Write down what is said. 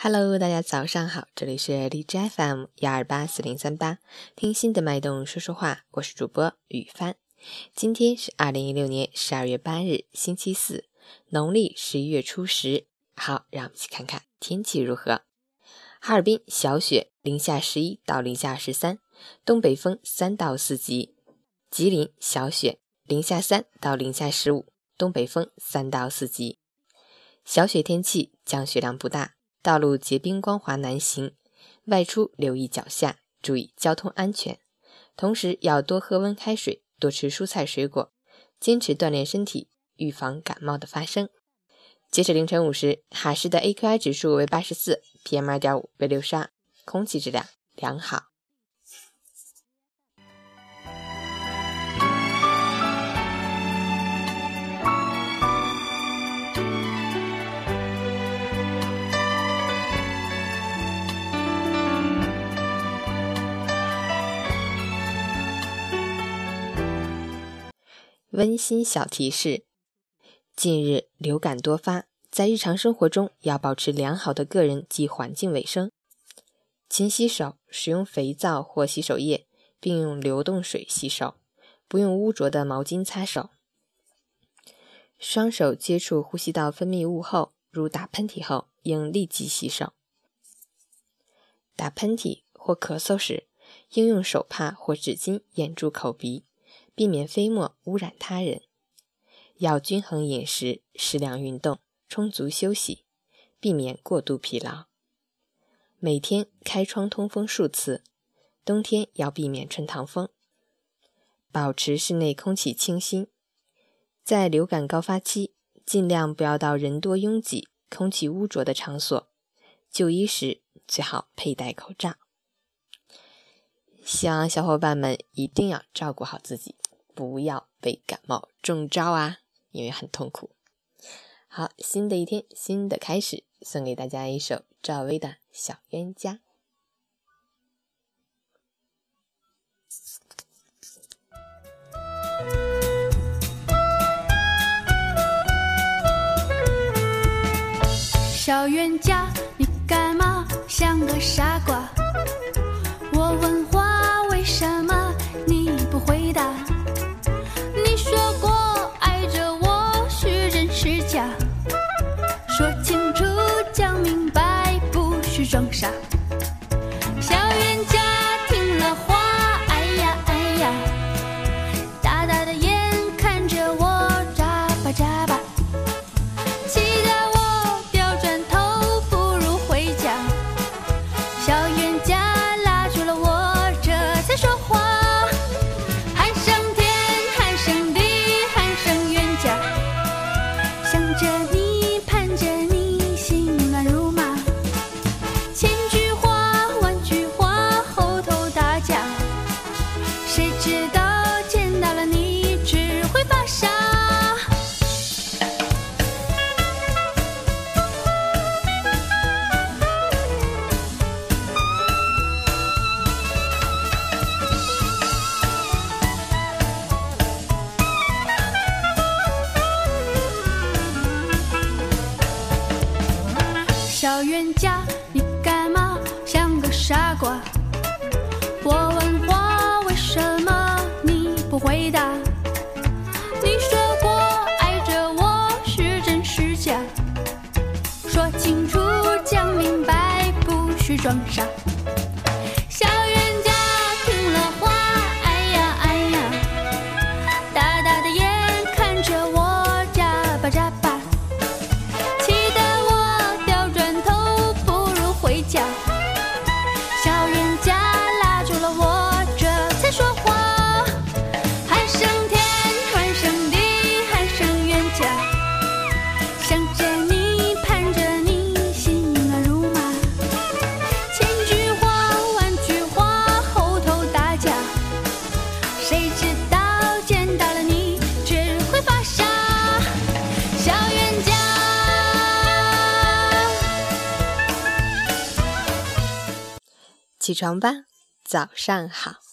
Hello，大家早上好，这里是荔枝 FM 幺二八四零三八，听心的脉动说说话，我是主播雨帆。今天是二零一六年十二月八日，星期四，农历十一月初十。好，让我们一起看看天气如何。哈尔滨小雪，零下十一到零下十三，东北风三到四级。吉林小雪，零下三到零下十五，东北风三到四级。小雪天气，降雪量不大，道路结冰光滑难行，外出留意脚下，注意交通安全。同时要多喝温开水，多吃蔬菜水果，坚持锻炼身体，预防感冒的发生。截止凌晨五时，哈市的 AQI 指数为八十四，PM 二点五为六十二，空气质量良好。温馨小提示：近日流感多发，在日常生活中要保持良好的个人及环境卫生，勤洗手，使用肥皂或洗手液，并用流动水洗手，不用污浊的毛巾擦手。双手接触呼吸道分泌物后，如打喷嚏后，应立即洗手。打喷嚏或咳嗽时，应用手帕或纸巾掩住口鼻。避免飞沫污染他人，要均衡饮食、适量运动、充足休息，避免过度疲劳。每天开窗通风数次，冬天要避免穿堂风。保持室内空气清新。在流感高发期，尽量不要到人多拥挤、空气污浊的场所。就医时最好佩戴口罩。希望小伙伴们一定要照顾好自己。不要被感冒中招啊，因为很痛苦。好，新的一天，新的开始，送给大家一首赵薇的《小冤家》。小冤家，你干嘛像个傻小冤家，你干嘛像个傻瓜？我问话，为什么你不回答？你说过爱着我是真是假？说清楚，讲明白，不许装傻。起床吧，早上好。